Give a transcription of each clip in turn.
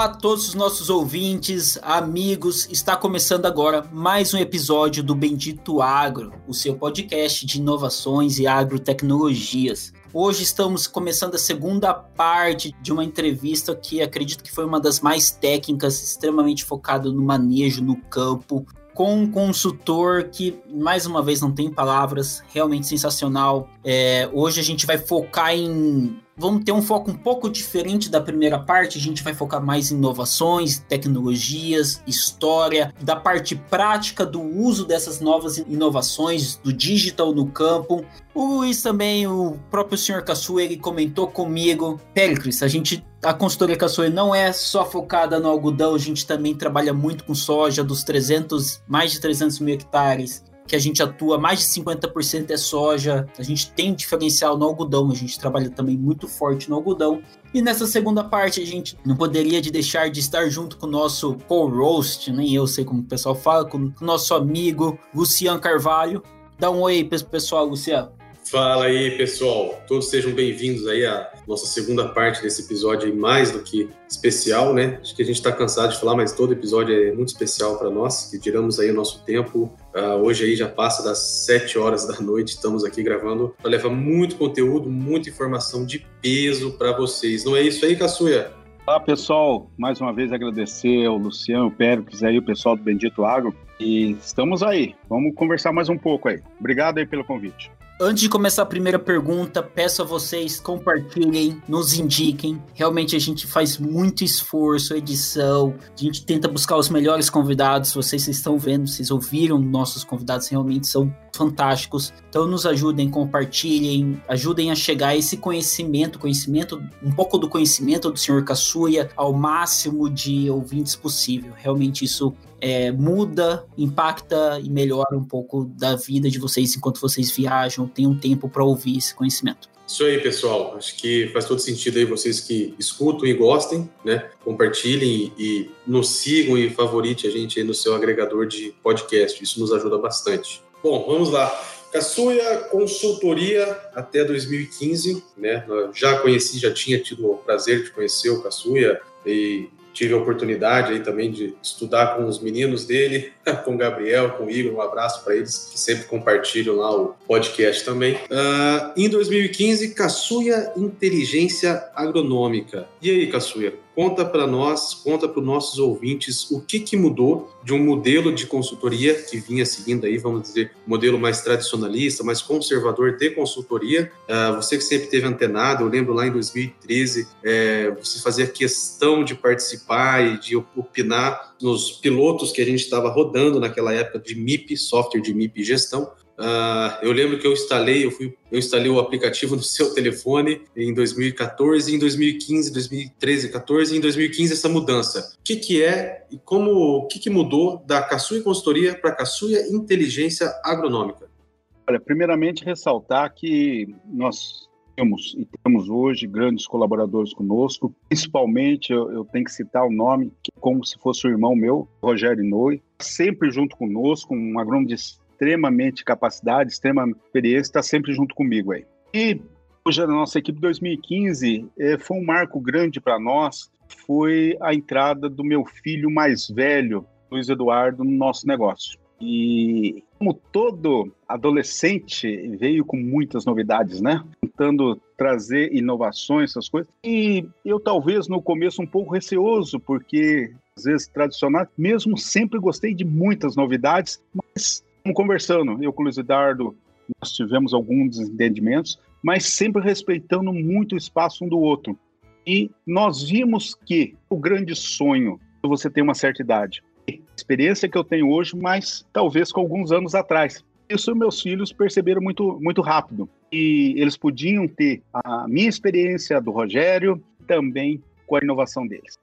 Olá a todos os nossos ouvintes, amigos. Está começando agora mais um episódio do Bendito Agro, o seu podcast de inovações e agrotecnologias. Hoje estamos começando a segunda parte de uma entrevista que acredito que foi uma das mais técnicas, extremamente focado no manejo no campo, com um consultor que, mais uma vez, não tem palavras, realmente sensacional. É, hoje a gente vai focar em vamos ter um foco um pouco diferente da primeira parte. A gente vai focar mais em inovações, tecnologias, história, da parte prática do uso dessas novas inovações, do digital no campo. O Luiz também, o próprio senhor Caçu, ele comentou comigo, Pericles, a gente a consultoria Caçoe não é só focada no algodão, a gente também trabalha muito com soja, dos 300, mais de 300 mil hectares que a gente atua, mais de 50% é soja, a gente tem diferencial no algodão, a gente trabalha também muito forte no algodão. E nessa segunda parte a gente não poderia de deixar de estar junto com o nosso co-roast, nem eu sei como o pessoal fala, com o nosso amigo Luciano Carvalho. Dá um oi pro pessoal, Luciano. Fala aí, pessoal. Todos sejam bem-vindos aí à nossa segunda parte desse episódio mais do que especial, né? Acho que a gente está cansado de falar, mas todo episódio é muito especial para nós, que tiramos aí o nosso tempo. Uh, hoje aí já passa das 7 horas da noite, estamos aqui gravando para levar muito conteúdo, muita informação de peso para vocês. Não é isso aí, Caçuia? Olá, pessoal. Mais uma vez agradecer ao Luciano, o Péricles aí, o pessoal do Bendito Agro. E estamos aí. Vamos conversar mais um pouco aí. Obrigado aí pelo convite. Antes de começar a primeira pergunta, peço a vocês compartilhem, nos indiquem. Realmente a gente faz muito esforço, edição, a gente tenta buscar os melhores convidados. Vocês estão vendo, vocês ouviram nossos convidados, realmente são fantásticos. Então nos ajudem, compartilhem, ajudem a chegar esse conhecimento, conhecimento, um pouco do conhecimento do senhor Caçuia ao máximo de ouvintes possível. Realmente isso é, muda, impacta e melhora um pouco da vida de vocês enquanto vocês viajam, tem um tempo para ouvir esse conhecimento. Isso aí, pessoal. Acho que faz todo sentido aí vocês que escutam e gostem, né? Compartilhem e nos sigam e favorite a gente aí no seu agregador de podcast. Isso nos ajuda bastante. Bom, vamos lá. Caçuia Consultoria até 2015, né? Já conheci, já tinha tido o prazer de conhecer o Caçuia e tive a oportunidade aí também de estudar com os meninos dele, com o Gabriel, com o Igor, um abraço para eles que sempre compartilham lá o podcast também. Uh, em 2015, Caçuia Inteligência Agronômica. E aí, Caçuia, Conta para nós, conta para os nossos ouvintes o que, que mudou de um modelo de consultoria que vinha seguindo aí, vamos dizer, modelo mais tradicionalista, mais conservador de consultoria. Uh, você que sempre teve antenado, eu lembro lá em 2013, é, você fazia questão de participar e de opinar nos pilotos que a gente estava rodando naquela época de MIP, software de MIP gestão. Uh, eu lembro que eu instalei, eu, fui, eu instalei o aplicativo no seu telefone em 2014, em 2015, 2013, 14 e em 2015 essa mudança. O que, que é e como o que, que mudou da Caçuia Consultoria para Caçuia Inteligência Agronômica? Olha, primeiramente ressaltar que nós temos e temos hoje grandes colaboradores conosco, principalmente eu, eu tenho que citar o nome, que é como se fosse o irmão meu, Rogério Noi, sempre junto conosco, um agrônomo de extremamente capacidade, extrema experiência, está sempre junto comigo aí. E hoje a nossa equipe 2015 eh, foi um marco grande para nós, foi a entrada do meu filho mais velho, Luiz Eduardo, no nosso negócio. E como todo adolescente veio com muitas novidades, né? Tentando trazer inovações, essas coisas. E eu talvez no começo um pouco receoso, porque às vezes tradicional, mesmo sempre gostei de muitas novidades, mas conversando, eu com o Luiz Eduardo, nós tivemos alguns desentendimentos, mas sempre respeitando muito o espaço um do outro. E nós vimos que o grande sonho, você tem uma certa idade, a experiência que eu tenho hoje, mas talvez com alguns anos atrás. Isso meus filhos perceberam muito, muito rápido. E eles podiam ter a minha experiência do Rogério, também com a inovação deles.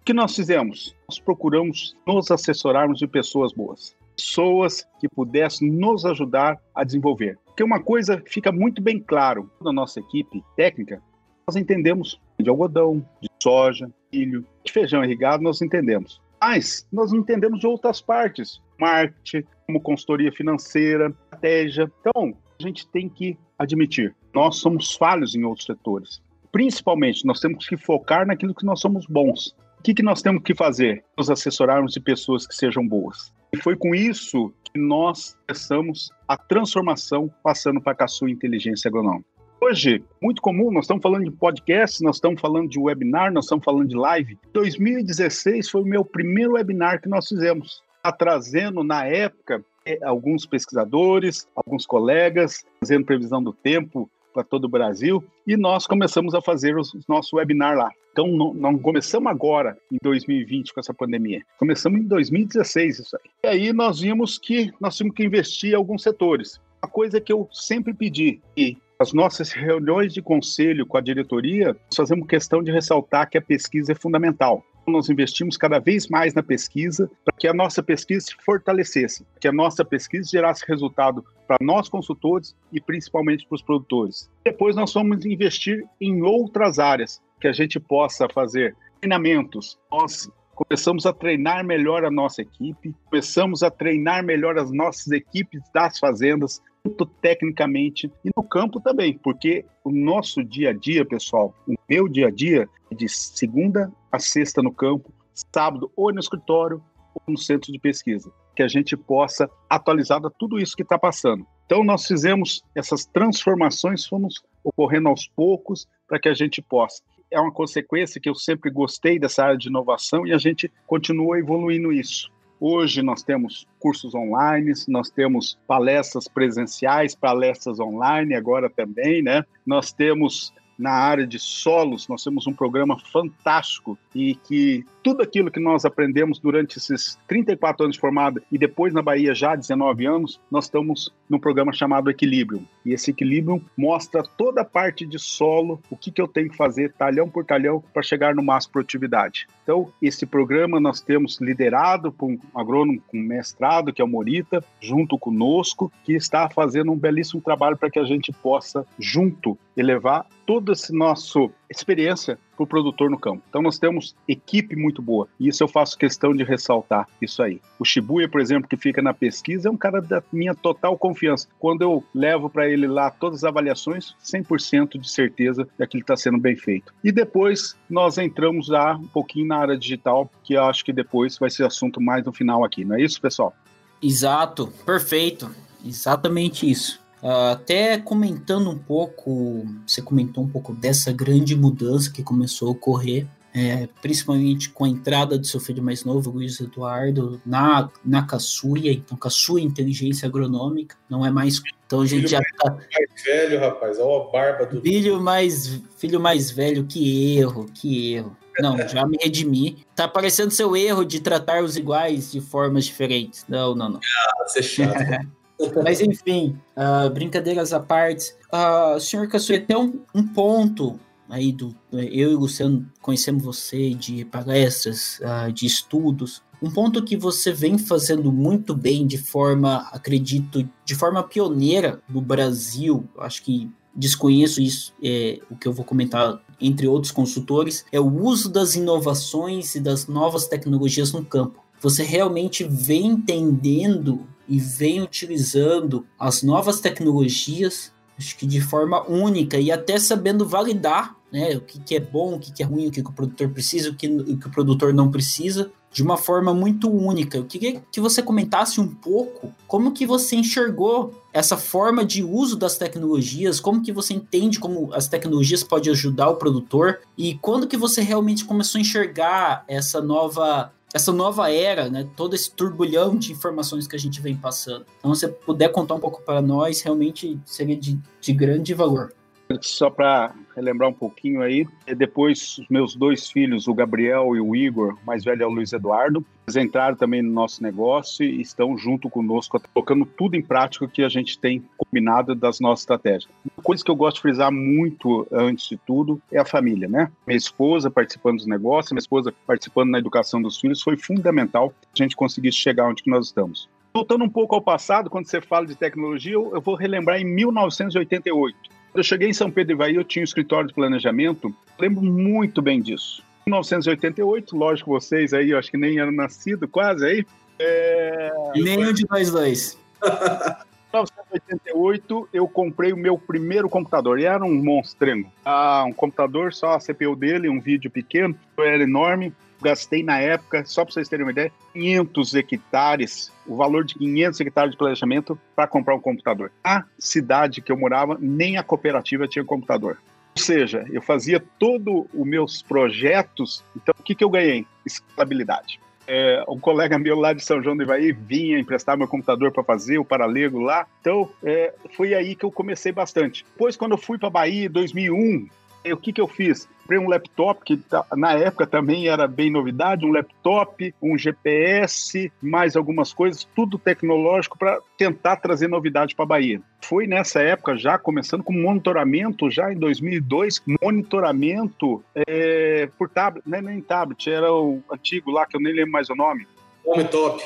O que nós fizemos? Nós procuramos nos assessorarmos de pessoas boas pessoas que pudessem nos ajudar a desenvolver. Porque uma coisa fica muito bem claro na nossa equipe técnica, nós entendemos de algodão, de soja, milho, de feijão irrigado, nós entendemos. Mas nós não entendemos de outras partes, marketing, como consultoria financeira, estratégia. Então, a gente tem que admitir, nós somos falhos em outros setores. Principalmente, nós temos que focar naquilo que nós somos bons. O que, que nós temos que fazer? Nos assessorarmos de pessoas que sejam boas. E foi com isso que nós começamos a transformação passando para a sua Inteligência Agronômica. Hoje, muito comum, nós estamos falando de podcast, nós estamos falando de webinar, nós estamos falando de live. 2016 foi o meu primeiro webinar que nós fizemos, tá trazendo na época é, alguns pesquisadores, alguns colegas, fazendo previsão do tempo para todo o Brasil, e nós começamos a fazer os nossos webinar lá. Então, não, não, começamos agora, em 2020, com essa pandemia. Começamos em 2016 isso aí. E aí nós vimos que nós tínhamos que investir em alguns setores. A coisa que eu sempre pedi, e as nossas reuniões de conselho com a diretoria, nós fazemos questão de ressaltar que a pesquisa é fundamental nós investimos cada vez mais na pesquisa para que a nossa pesquisa se fortalecesse, que a nossa pesquisa gerasse resultado para nós consultores e principalmente para os produtores. Depois nós vamos investir em outras áreas, que a gente possa fazer treinamentos. Nós começamos a treinar melhor a nossa equipe, começamos a treinar melhor as nossas equipes das fazendas, tanto tecnicamente e no campo também, porque o nosso dia a dia, pessoal, o meu dia a dia é de segunda a sexta no campo, sábado ou no escritório ou no centro de pesquisa, que a gente possa atualizar tudo isso que está passando. Então nós fizemos essas transformações, fomos ocorrendo aos poucos para que a gente possa é uma consequência que eu sempre gostei dessa área de inovação e a gente continua evoluindo isso. Hoje nós temos cursos online, nós temos palestras presenciais, palestras online agora também, né? Nós temos na área de solos, nós temos um programa fantástico e que tudo aquilo que nós aprendemos durante esses 34 anos de formada e depois na Bahia já há 19 anos, nós estamos num programa chamado Equilíbrio. E esse Equilíbrio mostra toda a parte de solo, o que, que eu tenho que fazer talhão por talhão para chegar no máximo produtividade. Então, esse programa nós temos liderado por um agrônomo com mestrado, que é o Morita, junto conosco, que está fazendo um belíssimo trabalho para que a gente possa, junto, elevar toda essa nossa experiência para o produtor no campo. Então nós temos equipe muito boa e isso eu faço questão de ressaltar isso aí. O Shibuya, por exemplo, que fica na pesquisa, é um cara da minha total confiança. Quando eu levo para ele lá todas as avaliações, 100% de certeza que aquilo está sendo bem feito. E depois nós entramos já um pouquinho na área digital, que eu acho que depois vai ser assunto mais no final aqui. Não é isso, pessoal? Exato, perfeito. Exatamente isso. Uh, até comentando um pouco, você comentou um pouco dessa grande mudança que começou a ocorrer, é, principalmente com a entrada do seu filho mais novo, Luiz Eduardo, na, na Caçuia, então Caçuia Inteligência Agronômica, não é mais. Então a gente filho já mais, tá. Mais velho, rapaz, olha a barba do. Filho mais, filho mais velho, que erro, que erro. Não, já me redimi. Tá parecendo seu erro de tratar os iguais de formas diferentes. Não, não, não. Ah, você é chato. Mas enfim, uh, brincadeiras à parte, uh, senhor Caçuia, tem um, um, ponto aí do. Eu e o Luciano conhecemos você de palestras, uh, de estudos. Um ponto que você vem fazendo muito bem de forma, acredito, de forma pioneira no Brasil, acho que desconheço isso, é, o que eu vou comentar entre outros consultores, é o uso das inovações e das novas tecnologias no campo. Você realmente vem entendendo e vem utilizando as novas tecnologias, acho que de forma única e até sabendo validar né, o que, que é bom, o que, que é ruim, o que, que o produtor precisa, o que, o que o produtor não precisa, de uma forma muito única. Eu queria que você comentasse um pouco como que você enxergou essa forma de uso das tecnologias, como que você entende como as tecnologias podem ajudar o produtor e quando que você realmente começou a enxergar essa nova essa nova era, né, todo esse turbulhão de informações que a gente vem passando. Então, se você puder contar um pouco para nós, realmente seria de, de grande valor. Só para relembrar um pouquinho aí, depois os meus dois filhos, o Gabriel e o Igor, mais velho é o Luiz Eduardo, eles entraram também no nosso negócio e estão junto conosco, colocando tudo em prática que a gente tem combinado das nossas estratégias. Uma coisa que eu gosto de frisar muito antes de tudo é a família, né? Minha esposa participando dos negócios, minha esposa participando na educação dos filhos, foi fundamental a gente conseguir chegar onde que nós estamos. Voltando um pouco ao passado, quando você fala de tecnologia, eu vou relembrar em 1988. Eu cheguei em São Pedro Ivaí, eu tinha um escritório de planejamento, lembro muito bem disso. 1988, lógico, vocês aí, eu acho que nem eram nascidos quase aí. É... Nenhum de nós dois. 1988, eu comprei o meu primeiro computador. E era um monstrengo. Ah, um computador, só a CPU dele, um vídeo pequeno, era enorme. Gastei na época, só para vocês terem uma ideia, 500 hectares, o valor de 500 hectares de planejamento para comprar um computador. A cidade que eu morava, nem a cooperativa tinha computador. Ou seja, eu fazia todos os meus projetos. Então, o que, que eu ganhei? Escalabilidade é, um colega meu lá de São João do Ivaí vinha emprestar meu computador para fazer o paralelo lá. Então, é, foi aí que eu comecei bastante. Depois, quando eu fui para Bahia em 2001, o que, que eu fiz? Comprei um laptop, que tá, na época também era bem novidade, um laptop, um GPS, mais algumas coisas, tudo tecnológico para tentar trazer novidade para a Bahia. Foi nessa época, já começando com monitoramento, já em 2002, monitoramento é, por tablet, não é nem tablet, era o antigo lá, que eu nem lembro mais o nome. Home Top.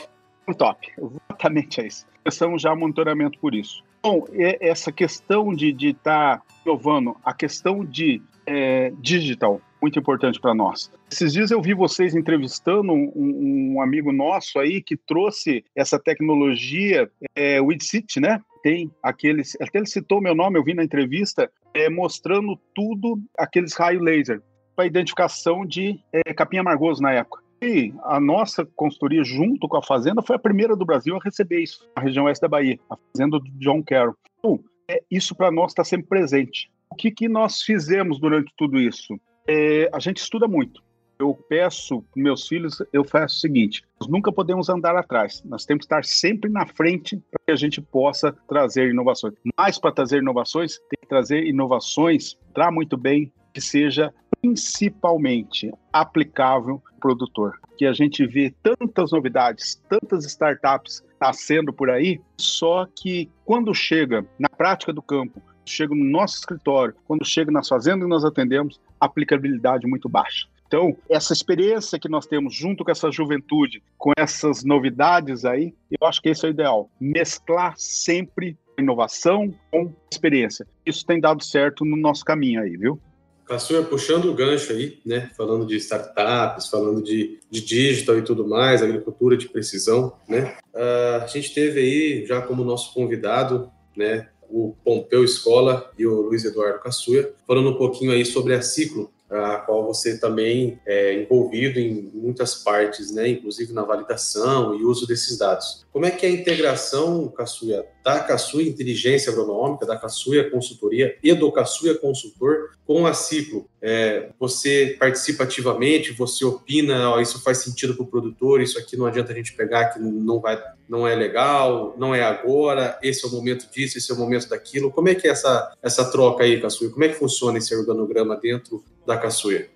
Home Top, exatamente é isso. Começamos já monitoramento por isso. Bom, essa questão de estar tá inovando, a questão de é, digital, muito importante para nós. Esses dias eu vi vocês entrevistando um, um, amigo nosso aí que trouxe essa tecnologia, é, WidCity, né? Tem aqueles, até ele citou meu nome, eu vi na entrevista, é, mostrando tudo, aqueles raios laser, para identificação de é, capim amargoso na época. E a nossa consultoria, junto com a Fazenda, foi a primeira do Brasil a receber isso, na região oeste da Bahia, a Fazenda do John Carroll. Então, é, isso para nós está sempre presente. O que, que nós fizemos durante tudo isso? É, a gente estuda muito. Eu peço para meus filhos, eu faço o seguinte: nós nunca podemos andar atrás, nós temos que estar sempre na frente para que a gente possa trazer inovações. Mas para trazer inovações, tem que trazer inovações, para muito bem, que seja principalmente aplicável ao produtor. Que a gente vê tantas novidades, tantas startups nascendo por aí, só que quando chega na prática do campo, chega no nosso escritório, quando chega nas fazendas que nós atendemos, aplicabilidade muito baixa. Então, essa experiência que nós temos junto com essa juventude, com essas novidades aí, eu acho que esse é o ideal. Mesclar sempre inovação com experiência. Isso tem dado certo no nosso caminho aí, viu? Caçuia, puxando o gancho aí, né, falando de startups, falando de, de digital e tudo mais, agricultura de precisão, né, uh, a gente teve aí já como nosso convidado, né, o Pompeu Escola e o Luiz Eduardo Caçuia, falando um pouquinho aí sobre a Ciclo, a qual você também é envolvido em muitas partes, né, inclusive na validação e uso desses dados. Como é que é a integração, Caçuia, da Caçuia Inteligência Agronômica, da Caçuia Consultoria e do Caçuia Consultor com a Ciclo? É, você participa ativamente, você opina, ó, isso faz sentido para o produtor, isso aqui não adianta a gente pegar que não vai, não é legal, não é agora, esse é o momento disso, esse é o momento daquilo. Como é que é essa, essa troca aí, Caçuia? Como é que funciona esse organograma dentro da Caçuia?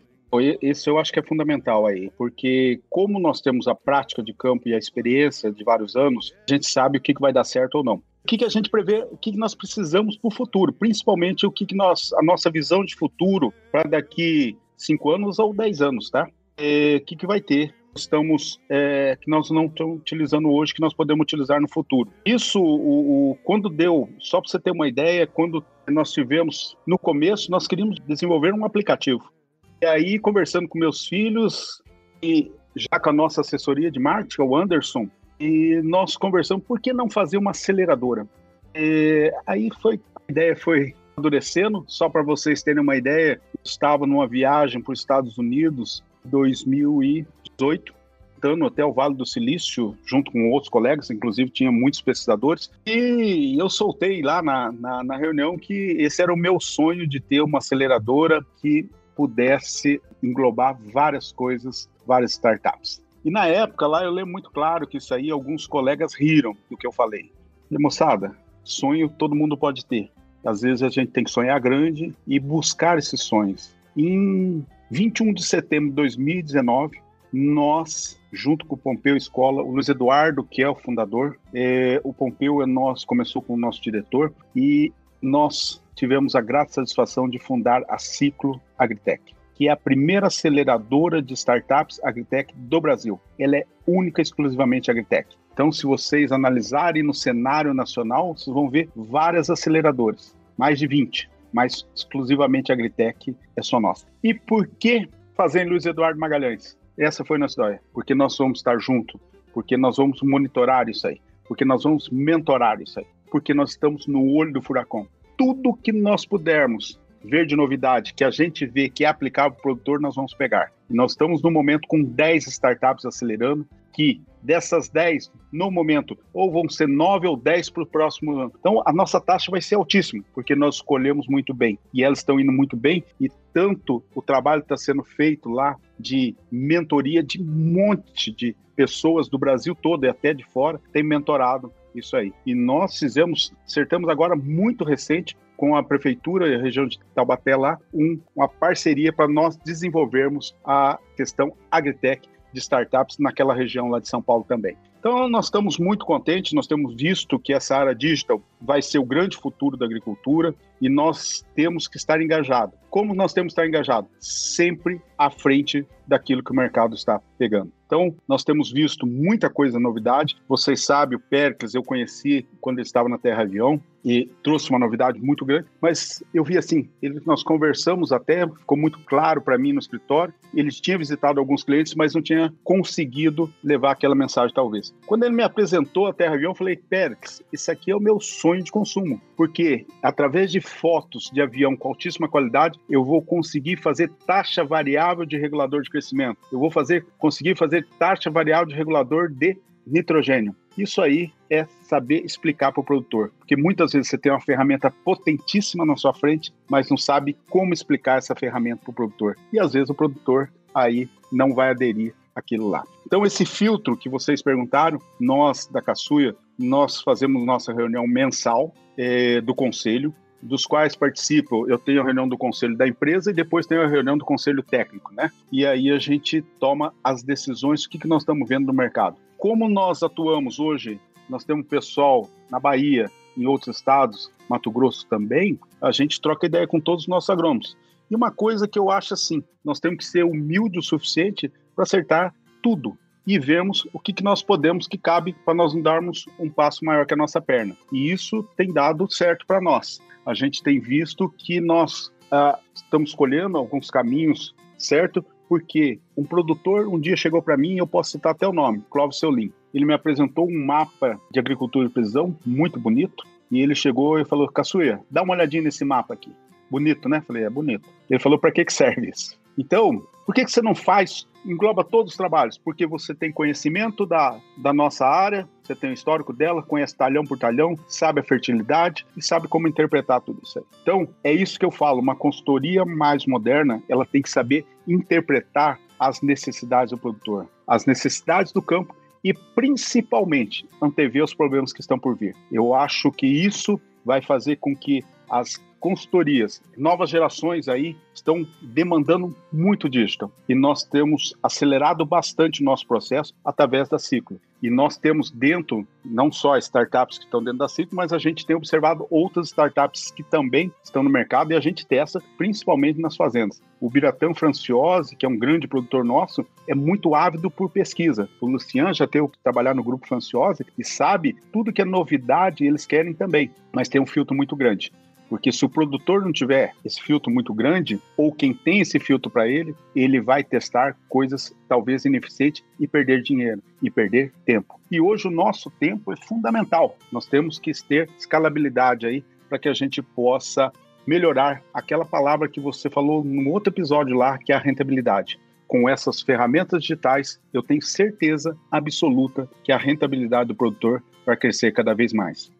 Isso eu acho que é fundamental aí, porque como nós temos a prática de campo e a experiência de vários anos, a gente sabe o que, vai dar certo ou não. O que, a gente prevê, o que, nós precisamos para o futuro, principalmente o que nós, a nossa visão de futuro para daqui cinco anos ou dez anos, tá? É, o que, que vai ter estamos é, que nós não estamos utilizando hoje que nós podemos utilizar no futuro. Isso, o, o quando deu, só para você ter uma ideia, quando nós tivemos no começo, nós queríamos desenvolver um aplicativo. E aí, conversando com meus filhos e já com a nossa assessoria de marketing, o Anderson, e nós conversamos por que não fazer uma aceleradora. E aí foi a ideia foi amadurecendo, só para vocês terem uma ideia, eu estava numa viagem para os Estados Unidos em 2018, voltando até o Vale do Silício, junto com outros colegas, inclusive tinha muitos pesquisadores, e eu soltei lá na, na, na reunião que esse era o meu sonho de ter uma aceleradora que pudesse englobar várias coisas, várias startups. E na época lá eu lembro muito claro que isso aí alguns colegas riram do que eu falei. E, moçada, sonho todo mundo pode ter. Às vezes a gente tem que sonhar grande e buscar esses sonhos. Em 21 de setembro de 2019, nós, junto com o Pompeu Escola, o Luiz Eduardo, que é o fundador, é, o Pompeu é nós, começou com o nosso diretor, e nós tivemos a grata satisfação de fundar a Ciclo Agritech, que é a primeira aceleradora de startups agritech do Brasil. Ela é única exclusivamente agritech. Então, se vocês analisarem no cenário nacional, vocês vão ver várias aceleradoras, mais de 20, mas exclusivamente agritech é só nossa. E por que fazer em Luiz Eduardo Magalhães? Essa foi nossa ideia, porque nós vamos estar junto, porque nós vamos monitorar isso aí, porque nós vamos mentorar isso aí, porque nós estamos no olho do furacão. Tudo que nós pudermos ver de novidade, que a gente vê que é aplicável para o produtor, nós vamos pegar. Nós estamos no momento com 10 startups acelerando, que dessas 10, no momento, ou vão ser 9 ou 10 para o próximo ano. Então, a nossa taxa vai ser altíssima, porque nós escolhemos muito bem. E elas estão indo muito bem, e tanto o trabalho está sendo feito lá de mentoria de um monte de pessoas do Brasil todo e até de fora, tem mentorado isso aí. E nós fizemos, acertamos agora muito recente com a prefeitura e a região de Taubaté lá, um, uma parceria para nós desenvolvermos a questão agritech de startups naquela região lá de São Paulo também. Então, nós estamos muito contentes, nós temos visto que essa área digital vai ser o grande futuro da agricultura e nós temos que estar engajados. Como nós temos que estar engajados? Sempre à frente daquilo que o mercado está pegando. Então, nós temos visto muita coisa novidade. Vocês sabem, o Pericles eu conheci quando ele estava na Terra Avião e trouxe uma novidade muito grande, mas eu vi assim, ele, nós conversamos até, ficou muito claro para mim no escritório, ele tinha visitado alguns clientes, mas não tinha conseguido levar aquela mensagem talvez. Quando ele me apresentou a Terra Avião, eu falei, Pericles, isso aqui é o meu sonho de consumo, porque através de fotos de avião com altíssima qualidade, eu vou conseguir fazer taxa variável de regulador de crescimento, eu vou fazer, conseguir fazer taxa variável de regulador de nitrogênio. Isso aí é saber explicar para o produtor, porque muitas vezes você tem uma ferramenta potentíssima na sua frente, mas não sabe como explicar essa ferramenta para o produtor. E às vezes o produtor aí não vai aderir aquilo lá. Então esse filtro que vocês perguntaram, nós da Caçuia, nós fazemos nossa reunião mensal é, do conselho, dos quais participo, eu tenho a reunião do conselho da empresa e depois tenho a reunião do conselho técnico, né? E aí a gente toma as decisões, o que, que nós estamos vendo no mercado. Como nós atuamos hoje, nós temos pessoal na Bahia, em outros estados, Mato Grosso também, a gente troca ideia com todos os nossos agrônomos. E uma coisa que eu acho assim, nós temos que ser humilde o suficiente para acertar tudo e vermos o que, que nós podemos, que cabe para nós não darmos um passo maior que a nossa perna. E isso tem dado certo para nós a gente tem visto que nós ah, estamos escolhendo alguns caminhos, certo? Porque um produtor um dia chegou para mim, eu posso citar até o nome, Clóvis Seulin. Ele me apresentou um mapa de agricultura e precisão muito bonito, e ele chegou e falou: Caçuia, dá uma olhadinha nesse mapa aqui. Bonito, né? Falei: é bonito. Ele falou: para que, que serve isso? Então, por que, que você não faz, engloba todos os trabalhos? Porque você tem conhecimento da, da nossa área, você tem o histórico dela, conhece talhão por talhão, sabe a fertilidade e sabe como interpretar tudo isso aí. Então, é isso que eu falo, uma consultoria mais moderna, ela tem que saber interpretar as necessidades do produtor, as necessidades do campo e principalmente antever os problemas que estão por vir. Eu acho que isso vai fazer com que as consultorias. Novas gerações aí estão demandando muito digital e nós temos acelerado bastante o nosso processo através da Ciclo. E nós temos dentro, não só startups que estão dentro da Ciclo, mas a gente tem observado outras startups que também estão no mercado e a gente testa principalmente nas fazendas. O Biratã Franciose, que é um grande produtor nosso, é muito ávido por pesquisa. O Lucian já teve que trabalhar no grupo Franciose e sabe tudo que é novidade eles querem também, mas tem um filtro muito grande. Porque se o produtor não tiver esse filtro muito grande, ou quem tem esse filtro para ele, ele vai testar coisas talvez ineficientes e perder dinheiro e perder tempo. E hoje o nosso tempo é fundamental. Nós temos que ter escalabilidade aí para que a gente possa melhorar aquela palavra que você falou no outro episódio lá, que é a rentabilidade. Com essas ferramentas digitais, eu tenho certeza absoluta que a rentabilidade do produtor vai crescer cada vez mais.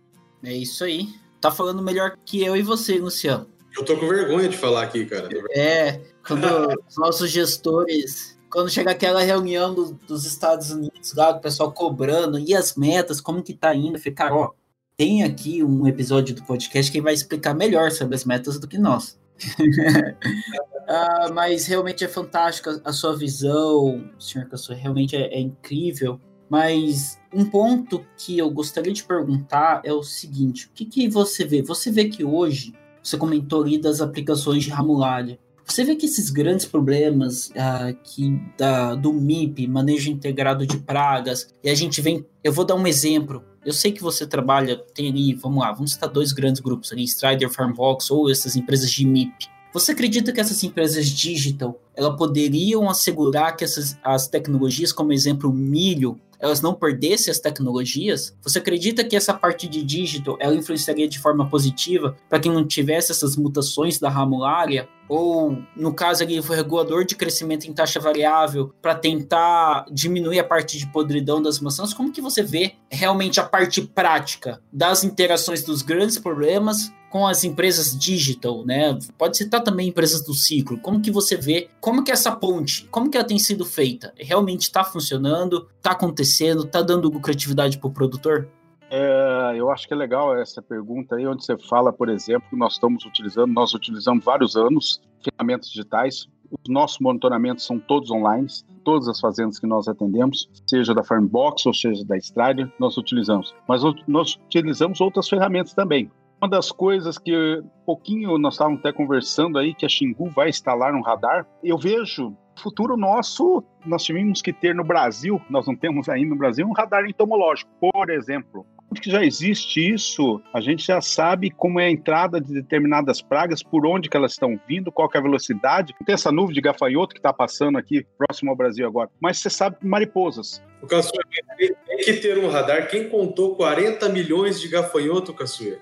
É isso aí tá falando melhor que eu e você, Luciano. Eu tô com vergonha de falar aqui, cara. É, quando os nossos gestores, quando chega aquela reunião do, dos Estados Unidos lá, o pessoal cobrando, e as metas, como que tá indo? Eu falei, cara, ó, tem aqui um episódio do podcast que vai explicar melhor sobre as metas do que nós. ah, mas realmente é fantástica a sua visão, senhor Cassou, realmente é, é incrível. Mas um ponto que eu gostaria de perguntar é o seguinte: o que, que você vê? Você vê que hoje, você comentou ali das aplicações de Ramularia. Você vê que esses grandes problemas uh, que da, do MIP, manejo integrado de pragas, e a gente vem. Eu vou dar um exemplo. Eu sei que você trabalha, tem ali, vamos lá, vamos citar dois grandes grupos ali, Strider, Farmbox ou essas empresas de MIP. Você acredita que essas empresas digital, elas poderiam assegurar que essas as tecnologias, como exemplo, o milho, elas não perdessem as tecnologias? Você acredita que essa parte de digital ela influenciaria de forma positiva para quem não tivesse essas mutações da ramulária? Ou, no caso ali, o regulador de crescimento em taxa variável para tentar diminuir a parte de podridão das maçãs? Como que você vê realmente a parte prática das interações dos grandes problemas com as empresas digital, né? Pode citar também empresas do ciclo. Como que você vê, como que essa ponte, como que ela tem sido feita? Realmente está funcionando? Está acontecendo? Está dando lucratividade para o produtor? É, eu acho que é legal essa pergunta aí, onde você fala, por exemplo, que nós estamos utilizando, nós utilizamos vários anos ferramentas digitais. Os nossos monitoramentos são todos online, todas as fazendas que nós atendemos, seja da Farmbox ou seja da Strider, nós utilizamos. Mas nós utilizamos outras ferramentas também. Uma das coisas que pouquinho nós estávamos até conversando aí, que a Xingu vai instalar um radar, eu vejo futuro nosso, nós tivemos que ter no Brasil, nós não temos ainda no Brasil, um radar entomológico, por exemplo. Onde já existe isso, a gente já sabe como é a entrada de determinadas pragas, por onde que elas estão vindo, qual é a velocidade. Tem essa nuvem de gafanhoto que está passando aqui próximo ao Brasil agora. Mas você sabe mariposas. O Caçuia, tem que ter um radar. Quem contou 40 milhões de gafanhoto, Caçuia?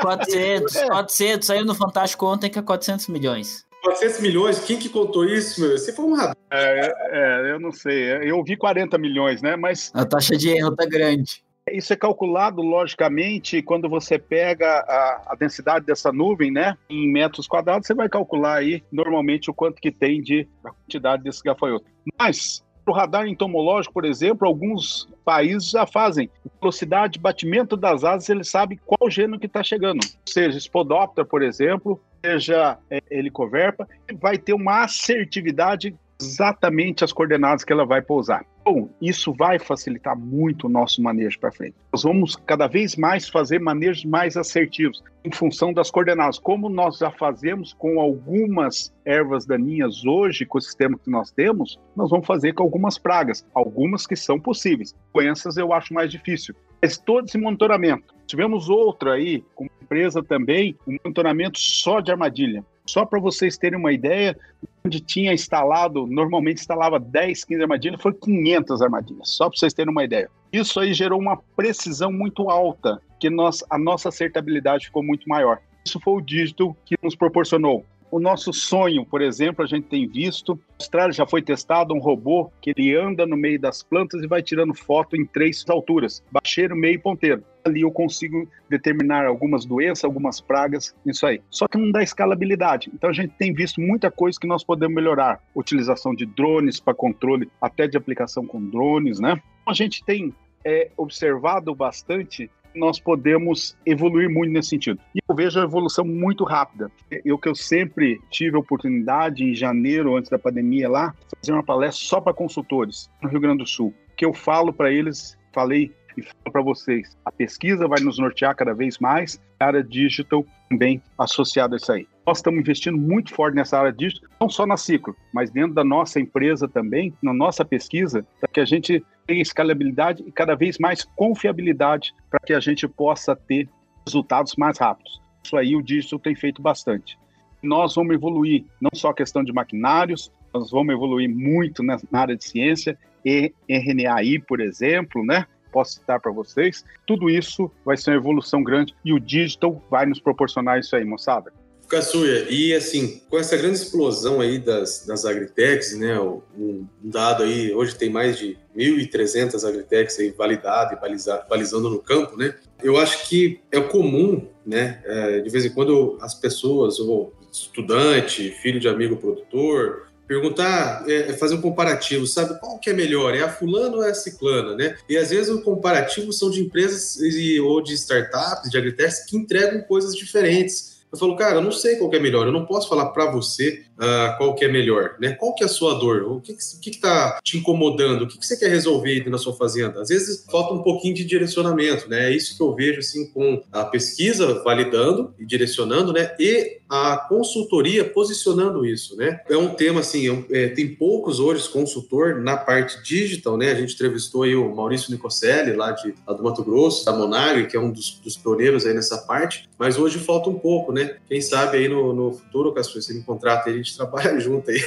400, 400. Saiu no Fantástico ontem que é 400 milhões. 400 milhões? Quem que contou isso, meu? Você foi um radar. É, é, eu não sei. Eu ouvi 40 milhões, né? Mas. A taxa de erro tá grande. Isso é calculado, logicamente, quando você pega a, a, densidade dessa nuvem, né, em metros quadrados, você vai calcular aí, normalmente, o quanto que tem de a quantidade desse gafanhoto. Mas, o radar entomológico, por exemplo, alguns países já fazem velocidade de batimento das asas, ele sabe qual gênero que está chegando. Seja Spodoptera, por exemplo, seja é, Helicoverpa, vai ter uma assertividade exatamente as coordenadas que ela vai pousar. Bom, isso vai facilitar muito o nosso manejo para frente. Nós vamos cada vez mais fazer manejos mais assertivos em função das coordenadas, como nós já fazemos com algumas ervas daninhas hoje, com o sistema que nós temos, nós vamos fazer com algumas pragas, algumas que são possíveis. Doenças eu acho mais difícil. Mas todo esse monitoramento. Tivemos outra aí, com uma empresa também, um monitoramento só de armadilha. Só para vocês terem uma ideia, onde tinha instalado, normalmente instalava 10, 15 armadilhas, foi 500 armadilhas, só para vocês terem uma ideia. Isso aí gerou uma precisão muito alta, que nós, a nossa acertabilidade ficou muito maior. Isso foi o dígito que nos proporcionou o nosso sonho, por exemplo, a gente tem visto, Austrália já foi testado um robô que ele anda no meio das plantas e vai tirando foto em três alturas, baixeiro, meio e ponteiro. Ali eu consigo determinar algumas doenças, algumas pragas, isso aí. Só que não dá escalabilidade. Então a gente tem visto muita coisa que nós podemos melhorar. Utilização de drones para controle, até de aplicação com drones, né? A gente tem é, observado bastante nós podemos evoluir muito nesse sentido. E eu vejo a evolução muito rápida. Eu que eu sempre tive a oportunidade em janeiro, antes da pandemia lá, fazer uma palestra só para consultores no Rio Grande do Sul. Que eu falo para eles, falei e falo para vocês, a pesquisa vai nos nortear cada vez mais, a área digital também associada a isso aí. Nós estamos investindo muito forte nessa área digital, não só na Ciclo, mas dentro da nossa empresa também, na nossa pesquisa, para que a gente escalabilidade e cada vez mais confiabilidade para que a gente possa ter resultados mais rápidos. Isso aí o digital tem feito bastante. Nós vamos evoluir não só a questão de maquinários, nós vamos evoluir muito na área de ciência, e RNAi, por exemplo, né? Posso citar para vocês. Tudo isso vai ser uma evolução grande e o digital vai nos proporcionar isso aí, moçada. Caçuia, e assim, com essa grande explosão aí das, das agritechs, né, um dado aí, hoje tem mais de 1.300 agritechs aí validado e baliza, balizando no campo, né, eu acho que é comum, né, é, de vez em quando as pessoas, ou estudante, filho de amigo produtor, perguntar, é, é, fazer um comparativo, sabe qual que é melhor, é a fulana ou é a ciclana, né? E às vezes o comparativo são de empresas ou de startups, de agritechs que entregam coisas diferentes. Eu falo, cara, eu não sei qual é melhor, eu não posso falar para você uh, qual que é melhor, né? Qual que é a sua dor? O que está te incomodando? O que, que você quer resolver na sua fazenda? Às vezes falta um pouquinho de direcionamento, né? É isso que eu vejo assim com a pesquisa validando e direcionando, né? E a consultoria posicionando isso, né? É um tema assim, é, tem poucos hoje consultor na parte digital, né? A gente entrevistou aí o Maurício Nicoselli lá de lá do Mato Grosso, da Monari, que é um dos, dos pioneiros aí nessa parte, mas hoje falta um pouco, né? Quem sabe aí no, no futuro, Caçuia, se me contrata aí, a gente trabalha junto aí.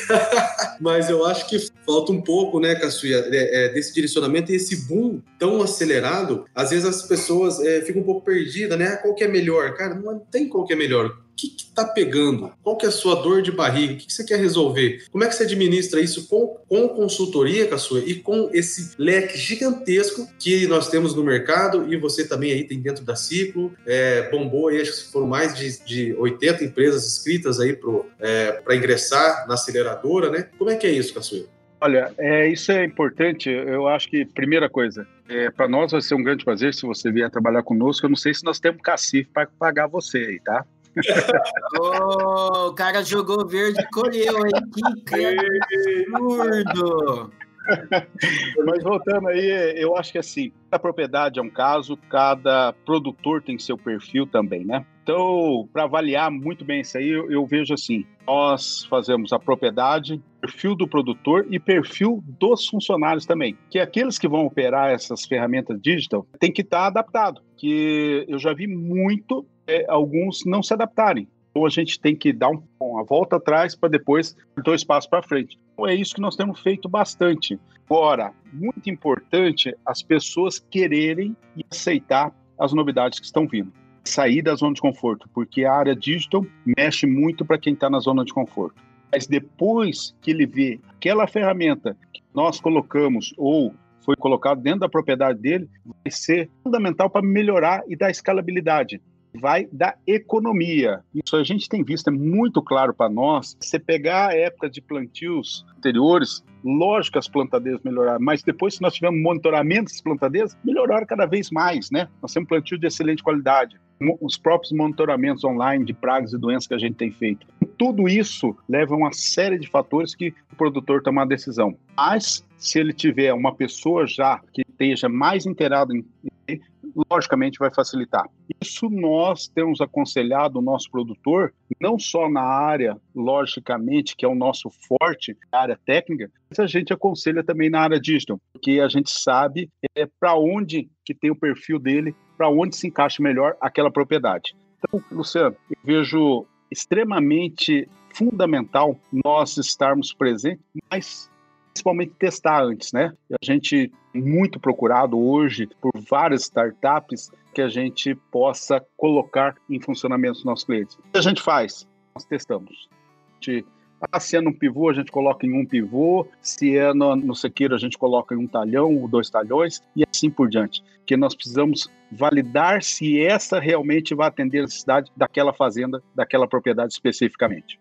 mas eu acho que falta um pouco, né, Caçuia, é, é, desse direcionamento e esse boom tão acelerado, às vezes as pessoas é, ficam um pouco perdidas, né? Ah, qual que é melhor? Cara, não tem qual que é melhor que está pegando? Qual que é a sua dor de barriga? O que, que, você quer resolver? Como é que você administra isso com, com consultoria, Caçua, e com esse leque gigantesco que nós temos no mercado e você também aí tem dentro da Ciclo, é, bombou aí, acho que foram mais de, de 80 empresas inscritas aí para é, ingressar na aceleradora, né? Como é que é isso, Caçua? Olha, é, isso é importante. Eu acho que, primeira coisa, é, para nós vai ser um grande prazer se você vier trabalhar conosco. Eu não sei se nós temos cacife para pagar você aí, tá? Oh, o cara jogou verde e colheu, hein? Que absurdo! Mas voltando aí, eu acho que assim, cada propriedade é um caso, cada produtor tem seu perfil também, né? Então, para avaliar muito bem isso aí, eu, eu, vejo assim: nós fazemos a propriedade, perfil do produtor e perfil dos funcionários também. Que aqueles que vão operar essas ferramentas digital tem que estar tá adaptado. Que eu já vi muito é, alguns não se adaptarem. Então a gente tem que dar um, uma volta atrás para depois dois passos para frente. Então é isso que nós temos feito bastante. Agora, muito importante as pessoas quererem e aceitar as novidades que estão vindo. Sair da zona de conforto, porque a área digital mexe muito para quem está na zona de conforto. Mas depois que ele vê aquela ferramenta que nós colocamos ou foi colocado dentro da propriedade dele, vai ser fundamental para melhorar e dar escalabilidade vai da economia. Isso a gente tem visto, é muito claro para nós. Você pegar a época de plantios anteriores, lógico que as plantadeiras melhoraram, mas depois, se nós tivermos monitoramento das plantadeiras, melhoraram cada vez mais, né? Nós temos plantio de excelente qualidade. Os próprios monitoramentos online de pragas e doenças que a gente tem feito. Tudo isso leva a uma série de fatores que o produtor toma a decisão. Mas, se ele tiver uma pessoa já que esteja mais inteirado em logicamente vai facilitar. Isso nós temos aconselhado o nosso produtor, não só na área, logicamente, que é o nosso forte, a área técnica, mas a gente aconselha também na área digital, porque a gente sabe é, para onde que tem o perfil dele, para onde se encaixa melhor aquela propriedade. Então, Luciano, eu vejo extremamente fundamental nós estarmos presentes, mas principalmente testar antes, né? A gente muito procurado hoje por várias startups que a gente possa colocar em funcionamento os nossos clientes. O que a gente faz? Nós testamos. A gente, ah, se é no pivô, a gente coloca em um pivô, se é no, no sequeiro, a gente coloca em um talhão ou dois talhões, e assim por diante. Que nós precisamos validar se essa realmente vai atender a necessidade daquela fazenda, daquela propriedade especificamente.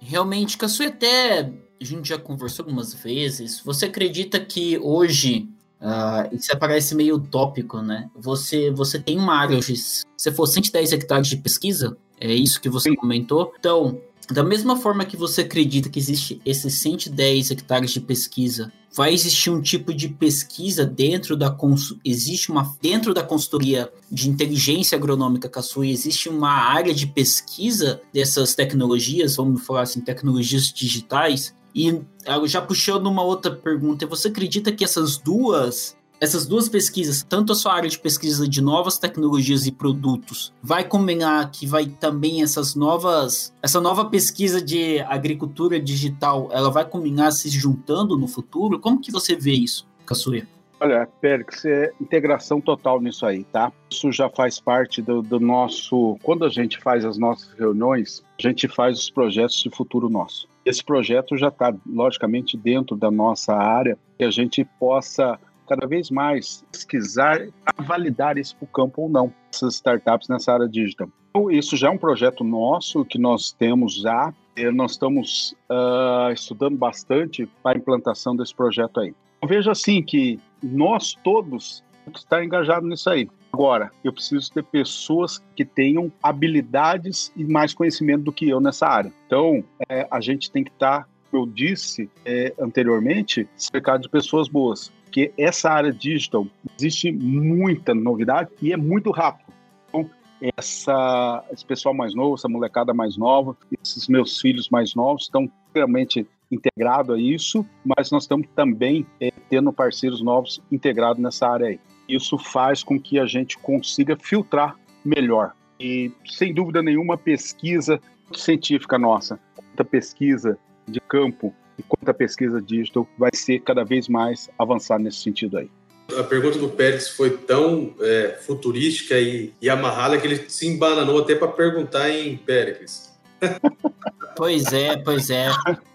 Realmente, Caçu, até a gente já conversou algumas vezes. Você acredita que hoje Uh, isso parece meio utópico, né? Você, você tem uma área hoje, se for 110 hectares de pesquisa, é isso que você comentou. Então, da mesma forma que você acredita que existe esses 110 hectares de pesquisa, vai existir um tipo de pesquisa dentro da existe uma dentro da consultoria de inteligência agronômica Caçui, existe uma área de pesquisa dessas tecnologias, vamos falar assim, tecnologias digitais, e já puxando uma outra pergunta, você acredita que essas duas essas duas pesquisas, tanto a sua área de pesquisa de novas tecnologias e produtos, vai combinar que vai também essas novas, essa nova pesquisa de agricultura digital, ela vai combinar se juntando no futuro? Como que você vê isso, Caçuia? Olha, Périx, é integração total nisso aí, tá? Isso já faz parte do, do, nosso. Quando a gente faz as nossas reuniões, a gente faz os projetos de futuro nosso. Esse projeto já está, logicamente, dentro da nossa área, que a gente possa cada vez mais pesquisar validar isso para o campo ou não, essas startups nessa área digital. Então, isso já é um projeto nosso que nós temos já, nós estamos uh, estudando bastante para a implantação desse projeto aí. Eu vejo assim que nós todos estamos engajado nisso aí. Agora, eu preciso ter pessoas que tenham habilidades e mais conhecimento do que eu nessa área. Então, é, a gente tem que estar, tá, eu disse é, anteriormente, cercado de pessoas boas. Porque essa área digital existe muita novidade e é muito rápido. Então, essa, esse pessoal mais novo, essa molecada mais nova, esses meus filhos mais novos estão realmente integrados a isso, mas nós estamos também é, tendo parceiros novos integrados nessa área aí. Isso faz com que a gente consiga filtrar melhor. E, sem dúvida nenhuma, pesquisa científica nossa, quanta pesquisa de campo e quanta pesquisa digital vai ser cada vez mais avançada nesse sentido aí a pergunta do Pérez foi tão é, futurística e, e, amarrada que ele se embananou até para perguntar em Pérez. Pois é, pois é.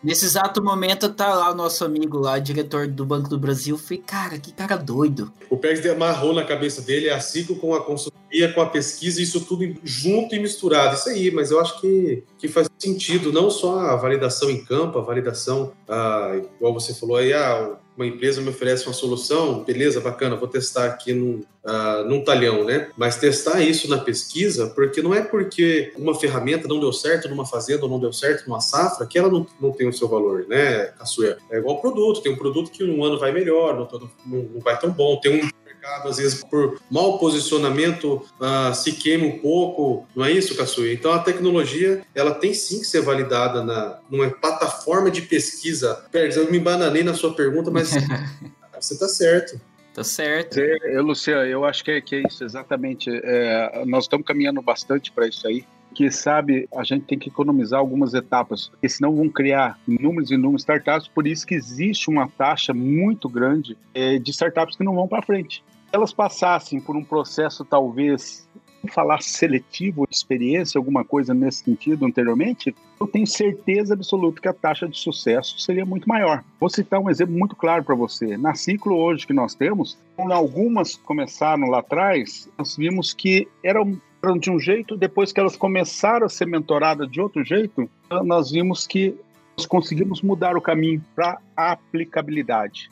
Nesse exato momento tá lá o nosso amigo lá, diretor do Banco do Brasil. Falei, cara, que cara doido. O Pérez amarrou na cabeça dele a ciclo com a consultoria, com a pesquisa, isso tudo junto e misturado. Isso aí, mas eu acho que, que faz sentido, não só a validação em campo, a validação, ah, igual você falou aí, ah, uma empresa me oferece uma solução, beleza, bacana, vou testar aqui num, uh, num talhão, né? Mas testar isso na pesquisa, porque não é porque uma ferramenta não deu certo numa fazenda ou não deu certo numa safra que ela não, não tem o seu valor, né, Caçuia? É igual produto, tem um produto que um ano vai melhor, no outro não, não vai tão bom, tem um mercado, às vezes por mau posicionamento, uh, se queima um pouco, não é isso, Caçuia? Então a tecnologia, ela tem sim que ser validada na, numa plataforma de pesquisa. Pérez, eu me bananei na sua pergunta, mas você está certo. Tá certo. É, Luciano, eu acho que é, que é isso, exatamente. É, nós estamos caminhando bastante para isso aí que sabe a gente tem que economizar algumas etapas, porque senão vão criar inúmeros e inúmeros startups. Por isso que existe uma taxa muito grande é, de startups que não vão para frente elas passassem por um processo talvez falar seletivo de experiência, alguma coisa nesse sentido anteriormente, eu tenho certeza absoluta que a taxa de sucesso seria muito maior. Vou citar um exemplo muito claro para você. Na ciclo hoje que nós temos, quando algumas começaram lá atrás, nós vimos que eram de um jeito, depois que elas começaram a ser mentoradas de outro jeito, nós vimos que nós conseguimos mudar o caminho para aplicabilidade.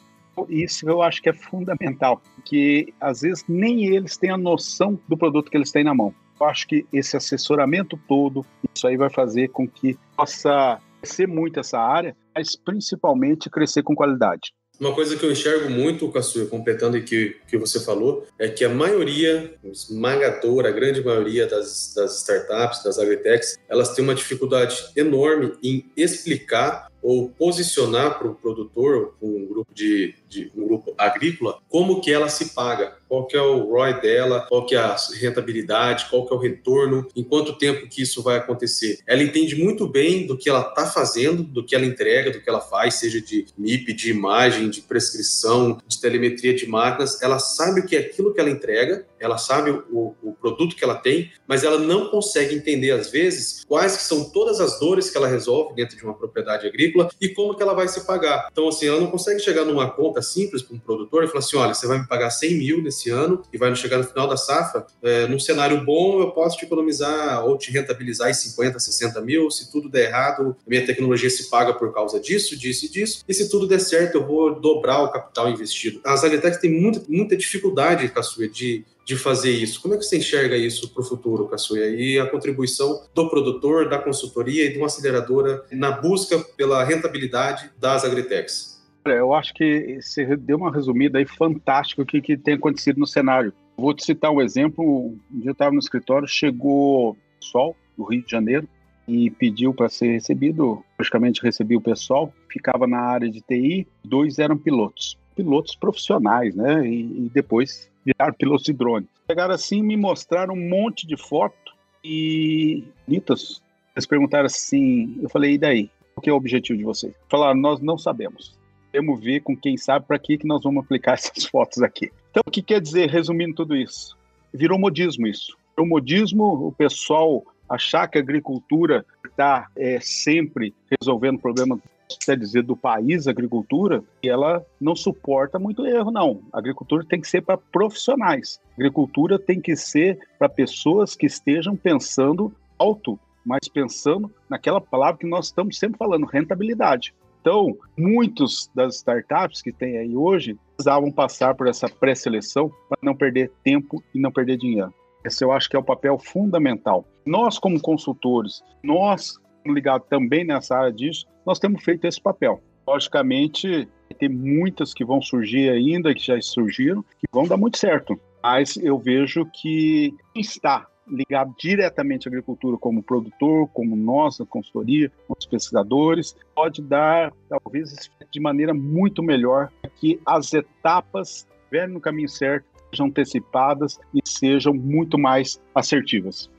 Isso eu acho que é fundamental, que às vezes nem eles têm a noção do produto que eles têm na mão. Eu acho que esse assessoramento todo, isso aí vai fazer com que possa crescer muito essa área, mas principalmente crescer com qualidade. Uma coisa que eu enxergo muito, Caçuia, completando o que, que você falou, é que a maioria, esmagadora, a grande maioria das, das startups, das agritechs, elas têm uma dificuldade enorme em explicar ou posicionar para o produtor, um grupo de, de, um grupo agrícola, como que ela se paga, qual que é o ROI dela, qual que é a rentabilidade, qual que é o retorno, em quanto tempo que isso vai acontecer. Ela entende muito bem do que ela está fazendo, do que ela entrega, do que ela faz, seja de MIP, de imagem, de prescrição, de telemetria de máquinas, ela sabe o que é aquilo que ela entrega, ela sabe o, o produto que ela tem, mas ela não consegue entender, às vezes, quais que são todas as dores que ela resolve dentro de uma propriedade agrícola, e como que ela vai se pagar. Então, assim, ela não consegue chegar numa conta simples para um produtor e falar assim, olha, você vai me pagar 100 mil nesse ano e vai chegar no final da safra, é, num cenário bom eu posso te economizar ou te rentabilizar em 50, 60 mil, se tudo der errado, minha tecnologia se paga por causa disso, disso e disso, e se tudo der certo eu vou dobrar o capital investido. As agritechs têm muita, muita dificuldade, Caçuia, de de fazer isso. Como é que você enxerga isso para o futuro, Caçuia? E a contribuição do produtor, da consultoria e de uma aceleradora na busca pela rentabilidade das agritechs? Eu acho que você deu uma resumida aí fantástica o que, que tem acontecido no cenário. Vou te citar um exemplo. Um dia eu estava no escritório, chegou pessoal do Rio de Janeiro e pediu para ser recebido. Praticamente recebi o pessoal, ficava na área de TI, dois eram pilotos. Pilotos profissionais, né? E, e depois viraram pilotos de drone. Chegaram assim, me mostraram um monte de foto e bonitas. Eles perguntaram assim, eu falei, e daí? O que é o objetivo de vocês? Falaram, nós não sabemos. Temos ver com quem sabe para que, que nós vamos aplicar essas fotos aqui. Então, o que quer dizer, resumindo tudo isso? Virou modismo isso. Virou modismo, o pessoal achar que a agricultura está é, sempre resolvendo problemas quer dizer, do país, a agricultura, ela não suporta muito erro, não. A agricultura tem que ser para profissionais. A agricultura tem que ser para pessoas que estejam pensando alto, mas pensando naquela palavra que nós estamos sempre falando, rentabilidade. Então, muitos das startups que tem aí hoje precisavam passar por essa pré-seleção para não perder tempo e não perder dinheiro. Esse eu acho que é o papel fundamental. Nós, como consultores, nós, ligados também nessa área disso, nós temos feito esse papel. Logicamente, tem muitas que vão surgir ainda, que já surgiram, que vão dar muito certo. Mas eu vejo que está ligado diretamente à agricultura como produtor, como nós, consultoria, os pesquisadores, pode dar, talvez, de maneira muito melhor que as etapas estiverem no caminho certo, sejam antecipadas e sejam muito mais assertivas.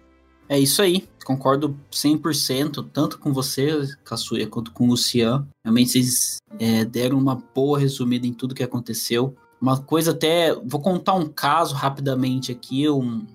É isso aí, concordo 100%, tanto com você, Caçuia, quanto com o Luciano. Realmente vocês é, deram uma boa resumida em tudo que aconteceu. Uma coisa até, vou contar um caso rapidamente aqui, um,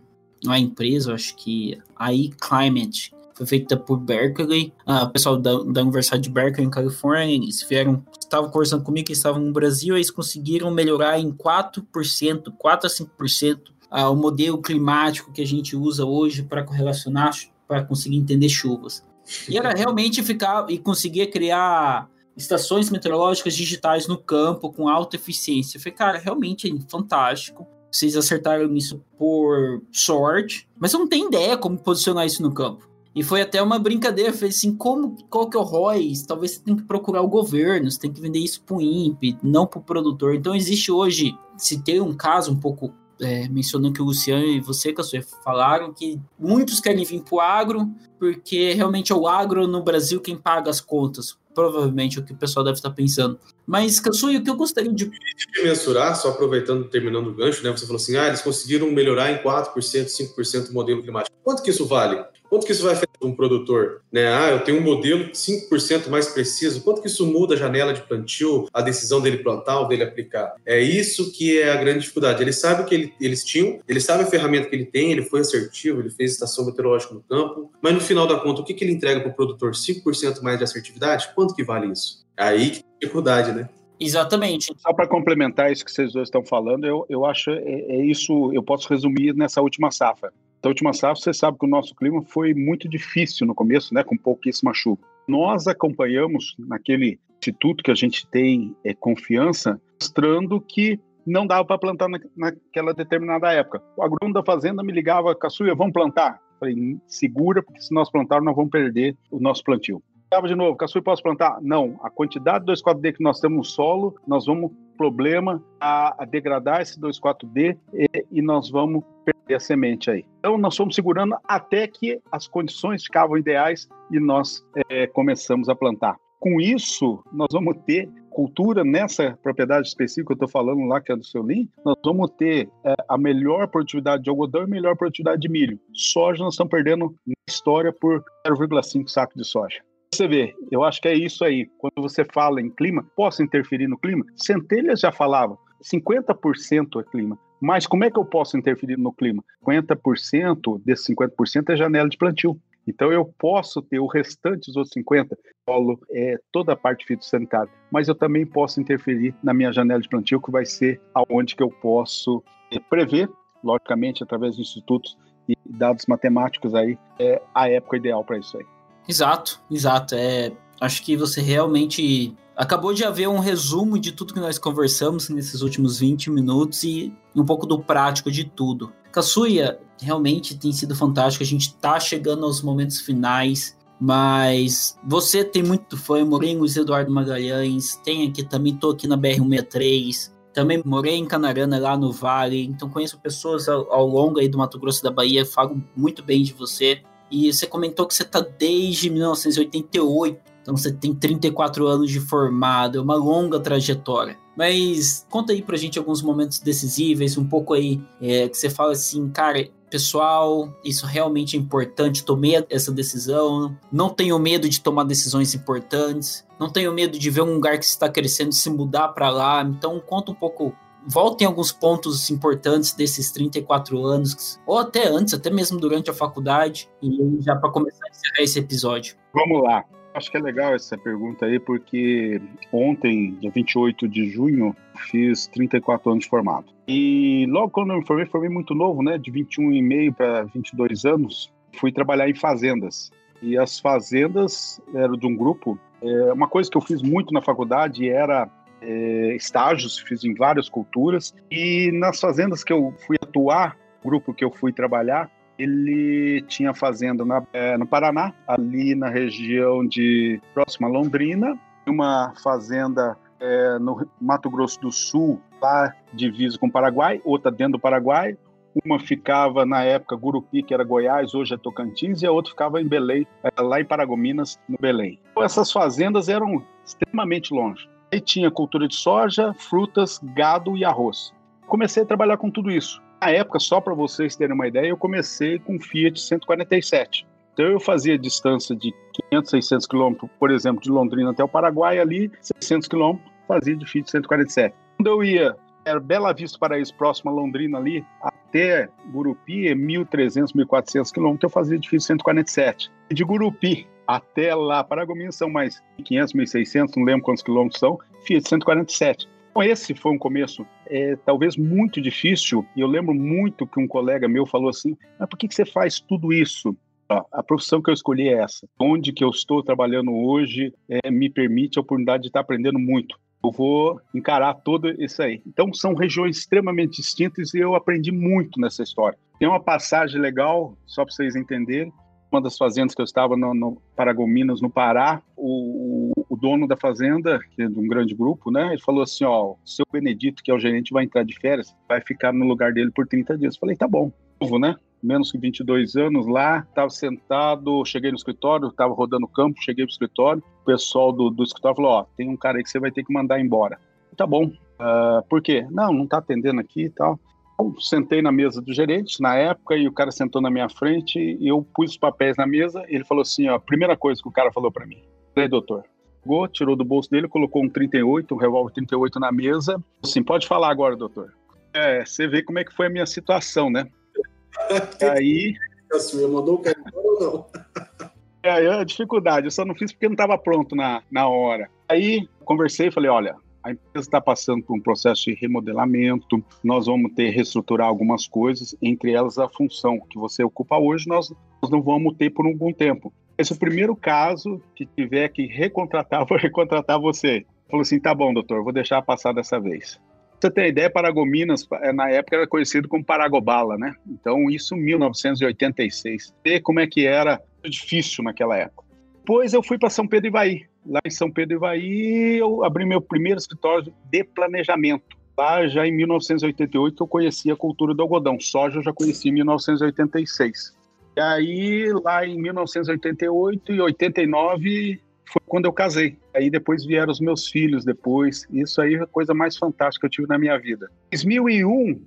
uma empresa, acho que a iClimate, foi feita por Berkeley, ah, o pessoal da, da Universidade de Berkeley, em Califórnia, eles vieram, estavam conversando comigo que estavam no Brasil, eles conseguiram melhorar em 4%, 4 a 5% ah, o modelo climático que a gente usa hoje para correlacionar, para conseguir entender chuvas. E era realmente ficar e conseguir criar estações meteorológicas digitais no campo com alta eficiência. Eu falei, cara, realmente é fantástico. Vocês acertaram isso por sorte, mas não tenho ideia como posicionar isso no campo. E foi até uma brincadeira, falei assim, como, qual que é o ROI? Talvez você tenha que procurar o governo, você tem que vender isso para o INPE, não para o produtor. Então existe hoje, se tem um caso um pouco, é, mencionando que o Luciano e você, Cassuê, falaram que muitos querem vir para o agro, porque realmente é o agro no Brasil quem paga as contas provavelmente é o que o pessoal deve estar pensando. Mas, Kansui, o que eu gostaria de... de mensurar, só aproveitando, terminando o gancho, né? Você falou assim, ah, eles conseguiram melhorar em 4%, 5% o modelo climático. Quanto que isso vale? Quanto que isso vai afetar um produtor? Né? Ah, eu tenho um modelo 5% mais preciso. Quanto que isso muda a janela de plantio, a decisão dele plantar ou dele aplicar? É isso que é a grande dificuldade. Ele sabe o que ele, eles tinham, ele sabe a ferramenta que ele tem, ele foi assertivo, ele fez estação meteorológica no campo, mas no final da conta, o que, que ele entrega para o produtor? 5% mais de assertividade? Quanto que vale isso? É aí que tem dificuldade, né? Exatamente. Só para complementar isso que vocês dois estão falando, eu, eu acho é, é isso, eu posso resumir nessa última safra. Na última safra, você sabe que o nosso clima foi muito difícil no começo, né, com pouquíssima chuva. Nós acompanhamos naquele instituto que a gente tem é, confiança, mostrando que não dava para plantar na, naquela determinada época. O agrônomo da fazenda me ligava, Caçuia, vamos plantar? Falei, segura, porque se nós plantarmos, nós vamos perder o nosso plantio. Tava de novo, Caçuia, posso plantar? Não. A quantidade de 2,4-D que nós temos no solo, nós vamos problema a, degradar esse 2,4-D e, e nós vamos perder a semente aí. Então, nós fomos segurando até que as condições ficavam ideais e nós é, começamos a plantar. Com isso, nós vamos ter cultura nessa propriedade específica que eu estou falando lá, que é do seu Lean, nós vamos ter é, a melhor produtividade de algodão e melhor produtividade de milho. Soja nós estamos perdendo na história por 0,5 saco de soja. Você vê, eu acho que é isso aí. Quando você fala em clima, posso interferir no clima? Centelhas já falava, 50% é clima. Mas como é que eu posso interferir no clima? 50% desses 50% é janela de plantio. Então eu posso ter o restante dos outros 50, solo, é, toda a parte fitossanitária, mas eu também posso interferir na minha janela de plantio, que vai ser aonde que eu posso é, prever, logicamente através de institutos e dados matemáticos aí, é a época ideal para isso aí. Exato, exato. É, acho que você realmente acabou de haver um resumo de tudo que nós conversamos nesses últimos 20 minutos e um pouco do prático de tudo. Kazuya, realmente tem sido fantástico. A gente está chegando aos momentos finais, mas você tem muito fã. Luiz Eduardo Magalhães, tem aqui também, tô aqui na BR-163. Também morei em Canarana, lá no Vale, então conheço pessoas ao, ao longo aí do Mato Grosso da Bahia, falo muito bem de você. E você comentou que você está desde 1988, então você tem 34 anos de formado, é uma longa trajetória. Mas conta aí pra gente alguns momentos decisivos, um pouco aí é, que você fala assim, cara, pessoal, isso realmente é importante, tomei essa decisão, não tenho medo de tomar decisões importantes, não tenho medo de ver um lugar que está crescendo se mudar para lá. Então conta um pouco voltem alguns pontos importantes desses 34 anos, ou até antes, até mesmo durante a faculdade, e já para começar a encerrar esse episódio. Vamos lá. Acho que é legal essa pergunta aí, porque ontem, dia 28 de junho, fiz 34 anos de formado. E logo quando eu me formei, formei muito novo, né? De 21 e meio para 22 anos, fui trabalhar em fazendas. E as fazendas eram de um grupo É, uma coisa que eu fiz muito na faculdade era é, estágios, fiz em várias culturas, e nas fazendas que eu fui atuar, grupo que eu fui trabalhar, ele tinha fazenda na, é, no Paraná, ali na região de próxima a Londrina, uma fazenda é, no Mato Grosso do Sul, lá divisa com o Paraguai, outra dentro do Paraguai, uma ficava na época Gurupi, que era Goiás, hoje é Tocantins, e a outra ficava em Belém, é, lá em Paragominas, no Belém. Então, essas fazendas eram extremamente longe. Aí tinha cultura de soja, frutas, gado e arroz. Comecei a trabalhar com tudo isso. Na época, só para vocês terem uma ideia, eu comecei com Fiat 147. Então eu fazia distância de 500, 600 quilômetros, por exemplo, de Londrina até o Paraguai, ali 600 quilômetros, fazia de Fiat 147. Quando eu ia, era Bela Vista Paraíso, próximo a Londrina ali, até Gurupi, 1.300, 1.400 quilômetros, eu fazia de Fiat 147. E de Gurupi até lá, Paragominas são mais 500, 1.600, não lembro quantos quilômetros são, Fiat 147. Então, esse foi um começo é, talvez muito difícil, e eu lembro muito que um colega meu falou assim, mas por que, você faz tudo isso? a profissão que eu escolhi é essa. Onde que eu estou trabalhando hoje é, me permite a oportunidade de estar aprendendo muito. Eu vou encarar tudo isso aí. Então, são regiões extremamente distintas e eu aprendi muito nessa história. Tem uma passagem legal, só para vocês entenderem uma das fazendas que eu estava no, no Paragominas, no Pará, o, o, dono da fazenda, que é de um grande grupo, né, ele falou assim, ó, o seu Benedito, que é o gerente, vai entrar de férias, vai ficar no lugar dele por 30 dias. Eu falei, tá bom. Novo, né? Menos que 22 anos lá, estava sentado, cheguei no escritório, estava rodando o campo, cheguei pro escritório, o pessoal do, do escritório falou, ó, tem um cara aí que você vai ter que mandar embora. Tá bom. Uh, por quê? Não, não tá atendendo aqui e tal. Eu sentei na mesa do gerente na época e o cara sentou na minha frente e eu pus os papéis na mesa. ele falou assim: ó, a primeira coisa que o cara falou para mim, falei, doutor, pegou, tirou do bolso dele, colocou um 38, um revólver 38 na mesa. Assim, pode falar agora, doutor. É, você vê como é que foi a minha situação, né? aí. Você mandou o cara ou não? É, a dificuldade, eu só não fiz porque não estava pronto na, na hora. Aí conversei e falei: olha, a empresa está passando por um processo de remodelamento, nós vamos ter reestruturar algumas coisas, entre elas a função que você ocupa hoje, nós, nós não vamos ter por algum tempo. Esse é o primeiro caso que tiver que recontratar, vou recontratar você. Falou assim, tá bom, doutor, vou deixar passar dessa vez. Você tem ideia, Paragominas, é, na época era conhecido como Paragobala, né? Então, isso em 1986. Ver como é que era difícil naquela época. Depois eu fui para São Pedro Ivaí lá em São Pedro Ivaí, eu abri meu primeiro escritório de planejamento. Lá já em 1988 eu conheci a cultura do algodão. Soja eu já conheci em 1986. E aí, lá em 1988 e 89 foi quando eu casei. Aí depois vieram os meus filhos depois. Isso aí é a coisa mais fantástica que eu tive na minha vida. Em 2001,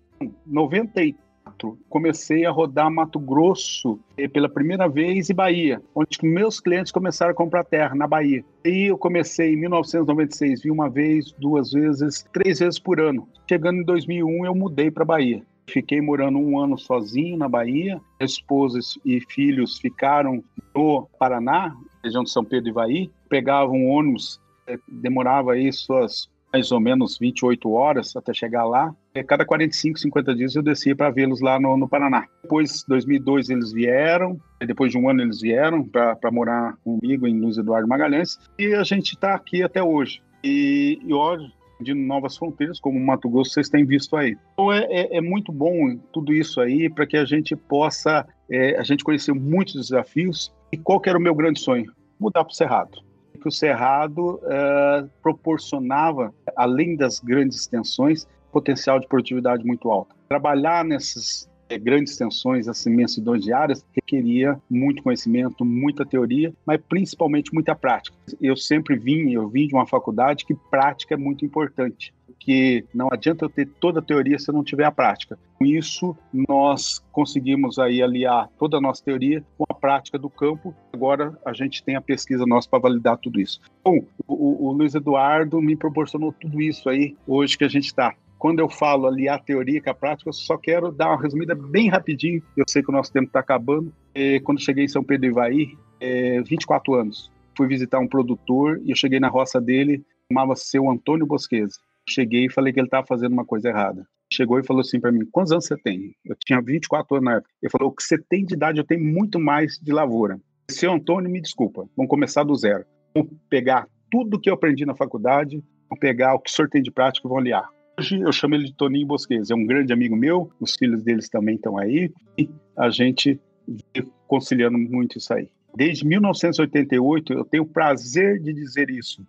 94, comecei a rodar Mato Grosso eh, pela primeira vez e Bahia, onde meus clientes começaram a comprar terra na Bahia. E eu comecei em 1996, vi uma vez, duas vezes, três vezes por ano. Chegando em 2001, eu mudei para Bahia. Fiquei morando um ano sozinho na Bahia. Esposas e filhos ficaram no Paraná, região de São Pedro e Ivaí. Pegavam um ônibus, eh, demorava aí suas mais ou menos 28 horas até chegar lá. E cada 45, 50 dias eu descia para vê-los lá no, no, Paraná. Depois, 2002, eles vieram. Depois de um ano, eles vieram para morar comigo em Luiz Eduardo Magalhães. E a gente está aqui até hoje. E, e hoje, de novas fronteiras, como o Mato Grosso, vocês têm visto aí. Então é, é, é muito bom tudo isso aí para que a gente possa. É, a gente conhecer muitos desafios. E qual que era o meu grande sonho? Mudar para o Cerrado que o Cerrado uh, proporcionava, além das grandes extensões, potencial de produtividade muito alto. Trabalhar nessas é, grandes extensões, essas imensidões de áreas, requeria muito conhecimento, muita teoria, mas principalmente muita prática. Eu sempre vim, eu vim de uma faculdade que prática é muito importante que não adianta eu ter toda a teoria se eu não tiver a prática. Com isso, nós conseguimos aí aliar toda a nossa teoria com a prática do campo. Agora a gente tem a pesquisa nossa para validar tudo isso. Bom, o, o Luiz Eduardo me proporcionou tudo isso aí hoje que a gente está quando eu falo aliar teoria com a prática, eu só quero dar uma resumida bem rapidinho. Eu sei que o nosso tempo está acabando. E quando cheguei em São Pedro Ivaí, é, 24 anos, fui visitar um produtor e eu cheguei na roça dele, chamava-se Antônio Bosqueza. Cheguei e falei que ele estava fazendo uma coisa errada. Chegou e falou assim para mim: quantos anos você tem? Eu tinha 24 anos na época. Ele falou: o que você tem de idade, eu tenho muito mais de lavoura. Seu Antônio, me desculpa, vamos começar do zero. vão pegar tudo que eu aprendi na faculdade, vão pegar o que o senhor tem de prática e vão aliar. Hoje eu chamo ele de Toninho Bosquez, é um grande amigo meu, os filhos deles também estão aí, e a gente conciliando muito isso aí. Desde 1988, eu tenho o prazer de dizer isso.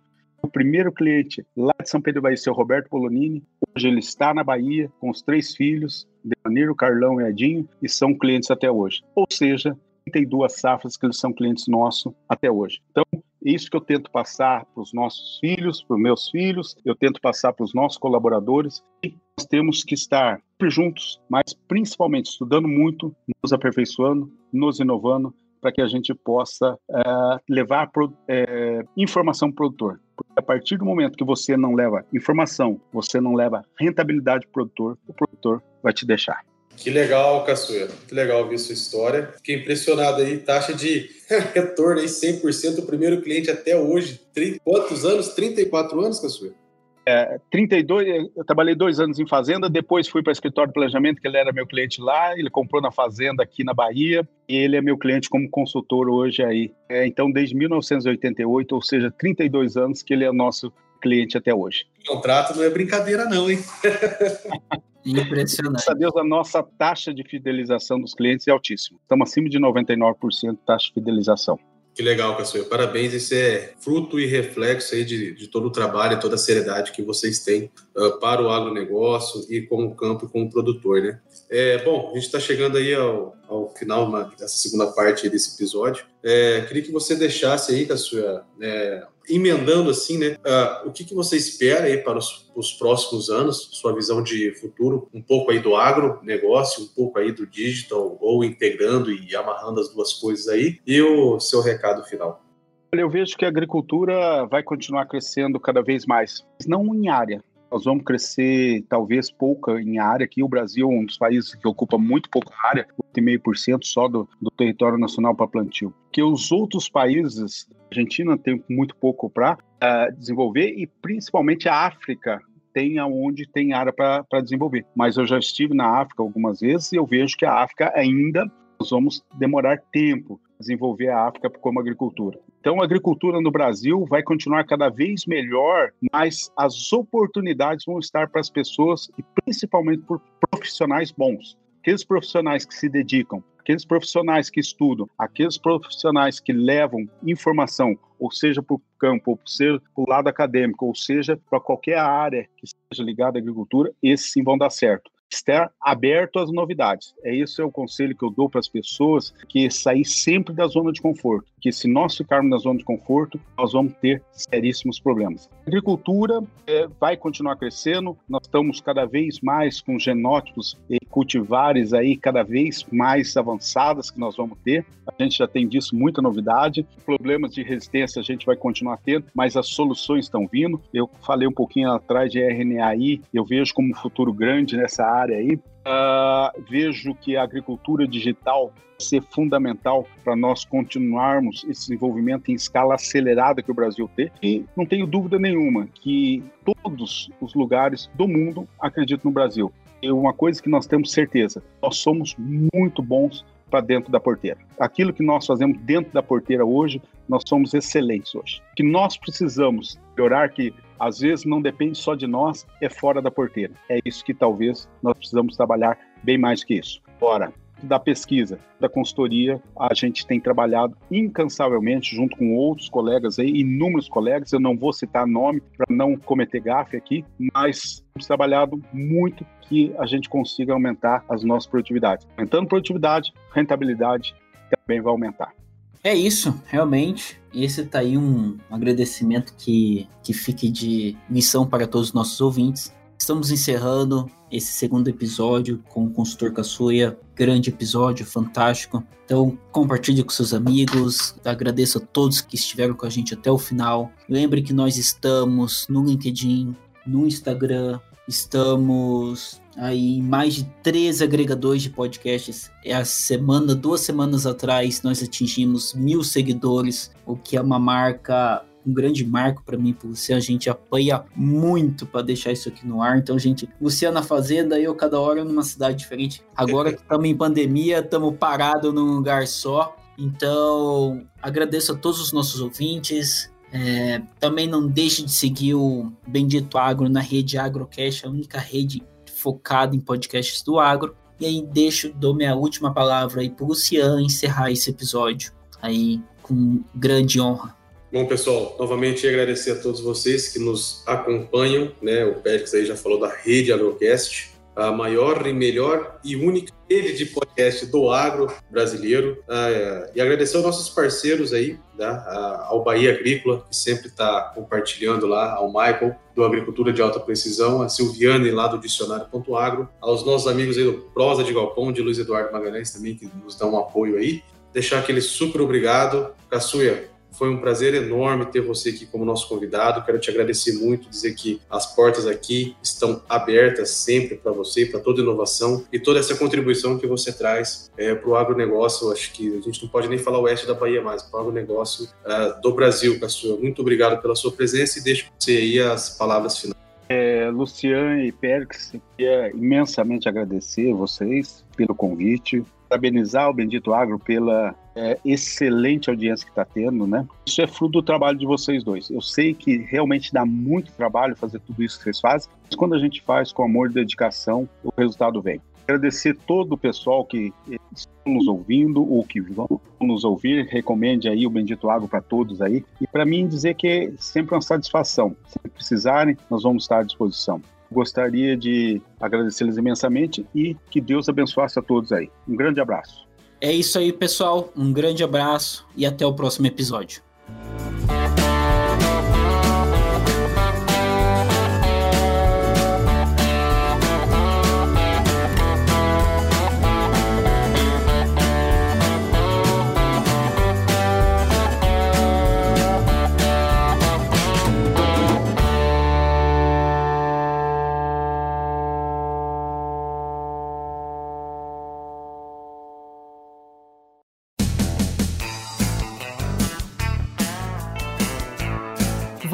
O primeiro cliente lá de São Pedro Bahia, seu Roberto Polonini, hoje ele está na Bahia com os três filhos, Devaniro, Carlão e Edinho, e são clientes até hoje. Ou seja, 32 safras que eles são clientes nossos até hoje. Então, isso que eu tento passar para os nossos filhos, para os meus filhos, eu tento passar para os nossos colaboradores. E nós temos que estar juntos, mas principalmente estudando muito, nos aperfeiçoando, nos inovando, para que a gente possa é, levar pro, é, informação para o produtor. Porque a partir do momento que você não leva informação, você não leva rentabilidade para o produtor, o produtor vai te deixar. Que legal, Caçueira. Que legal ouvir sua história. Fiquei impressionado aí, taxa de retorno aí 100%, o primeiro cliente até hoje. 30, quantos anos? 34 anos, Caçueira? É, 32, eu trabalhei dois anos em fazenda, depois fui para o escritório de planejamento, que ele era meu cliente lá, ele comprou na fazenda aqui na Bahia, e ele é meu cliente como consultor hoje aí. É, então, desde 1988, ou seja, 32 anos que ele é nosso cliente até hoje. O contrato não é brincadeira não, hein? Impressionante. Graças a Deus, a nossa taxa de fidelização dos clientes é altíssima. Estamos acima de 99% de taxa de fidelização. Que legal, Caçueira. Parabéns. Isso é fruto e reflexo aí de, de todo o trabalho e toda a seriedade que vocês têm para o agronegócio e como campo como produtor, né? É, bom, a gente está chegando aí ao, ao final dessa segunda parte desse episódio. É, queria que você deixasse aí, Caçueira, é, emendando assim, né? Uh, o que, que você espera aí para os, os, próximos anos, sua visão de futuro, um pouco aí do agronegócio, um pouco aí do digital, ou integrando e amarrando as duas coisas aí, e o seu recado final. Eu vejo que a agricultura vai continuar crescendo cada vez mais, não em área, nós vamos crescer talvez pouca em área. Aqui o Brasil é um dos países que ocupa muito pouca área, 8,5% só do, do território nacional para plantio. Que os outros países, a Argentina tem muito pouco para uh, eh, desenvolver e principalmente a África tem aonde tem área para desenvolver. Mas eu já estive na África algumas vezes e eu vejo que a África ainda nós vamos demorar tempo desenvolver a África como agricultura. Então, a agricultura no Brasil vai continuar cada vez melhor, mas as oportunidades vão estar para as pessoas e principalmente por profissionais bons. Aqueles profissionais que se dedicam, aqueles profissionais que estudam, aqueles profissionais que levam informação, ou seja, para o campo, ou seja, para o lado acadêmico, ou seja, para qualquer área que seja ligada à agricultura, esses sim vão dar certo estar aberto às novidades. É esse é o conselho que eu dou para as pessoas, que sair sempre da zona de conforto, que se nós ficarmos na zona de conforto, nós vamos ter seríssimos problemas. A agricultura é, vai continuar crescendo, nós estamos cada vez mais com genótipos e cultivares aí cada vez mais avançadas que nós vamos ter. A gente já tem visto muita novidade, problemas de resistência a gente vai continuar tendo, mas as soluções estão vindo. Eu falei um pouquinho atrás de RNAi, eu vejo como um futuro grande nessa área aí. Uh, vejo que a agricultura digital ser fundamental para nós continuarmos esse desenvolvimento em escala acelerada que o Brasil tem. E não tenho dúvida nenhuma que todos os lugares do mundo acreditam no Brasil. E uma coisa que nós temos certeza, nós somos muito bons para dentro da porteira. Aquilo que nós fazemos dentro da porteira hoje, nós somos excelentes hoje. O que nós precisamos melhorar, que às vezes não depende só de nós, é fora da porteira. É isso que talvez nós precisamos trabalhar bem mais que isso. Ora, da pesquisa, da consultoria, a gente tem trabalhado incansavelmente junto com outros colegas aí, inúmeros colegas, eu não vou citar nome para não cometer gafe aqui, mas temos trabalhado muito que a gente consiga aumentar as nossas produtividades. Aumentando produtividade, rentabilidade também vai aumentar. É isso, realmente. Esse tá aí um agradecimento que, que fique de missão para todos os nossos ouvintes. Estamos encerrando esse segundo episódio com o consultor Caçuia. Grande episódio, fantástico. Então, compartilhe com seus amigos. Agradeço a todos que estiveram com a gente até o final. Lembre que nós estamos no LinkedIn, no Instagram, estamos aí em mais de três agregadores de podcasts. É a semana, duas semanas atrás, nós atingimos mil seguidores, o que é uma marca um grande marco para mim, por você. A gente apanha muito para deixar isso aqui no ar. Então, gente, Luciano na fazenda, eu cada hora numa cidade diferente. Agora que estamos em pandemia, estamos parados num lugar só. Então, agradeço a todos os nossos ouvintes. É, também não deixe de seguir o Bendito Agro na rede Agrocast, a única rede focada em podcasts do agro. E aí deixo, dou minha última palavra aí para o Luciano encerrar esse episódio aí com grande honra. Bom, pessoal, novamente agradecer a todos vocês que nos acompanham, né? O Pérez aí já falou da rede Agrocast, a maior e melhor e única rede de podcast do agro brasileiro. Ah, e agradecer aos nossos parceiros aí, tá? ao Bahia Agrícola, que sempre está compartilhando lá, ao Michael, do Agricultura de Alta Precisão, a Silviane lá do Dicionário.agro, aos nossos amigos aí do Prosa de Galpão, de Luiz Eduardo Magalhães também, que nos dão um apoio aí. Deixar aquele super obrigado. Caçuia, foi um prazer enorme ter você aqui como nosso convidado. Quero te agradecer muito, dizer que as portas aqui estão abertas sempre para você, para toda inovação e toda essa contribuição que você traz é, para o agronegócio. Acho que a gente não pode nem falar oeste da Bahia mais, para o agronegócio uh, do Brasil, Caçua. Muito obrigado pela sua presença e deixo você aí as palavras finais. É, Luciano e Pérez, queria imensamente agradecer vocês pelo convite, parabenizar o Bendito Agro pela é, excelente audiência que está tendo, né? Isso é fruto do trabalho de vocês dois. Eu sei que realmente dá muito trabalho fazer tudo isso que vocês fazem, mas quando a gente faz com amor e dedicação, o resultado vem. Agradecer todo o pessoal que está nos ouvindo ou que vão nos ouvir. Recomende aí o Bendito Agro para todos aí. E para mim dizer que é sempre uma satisfação. Se precisarem, nós vamos estar à disposição. Gostaria de agradecer-lhes imensamente e que Deus abençoasse a todos aí. Um grande abraço. É isso aí, pessoal. Um grande abraço e até o próximo episódio.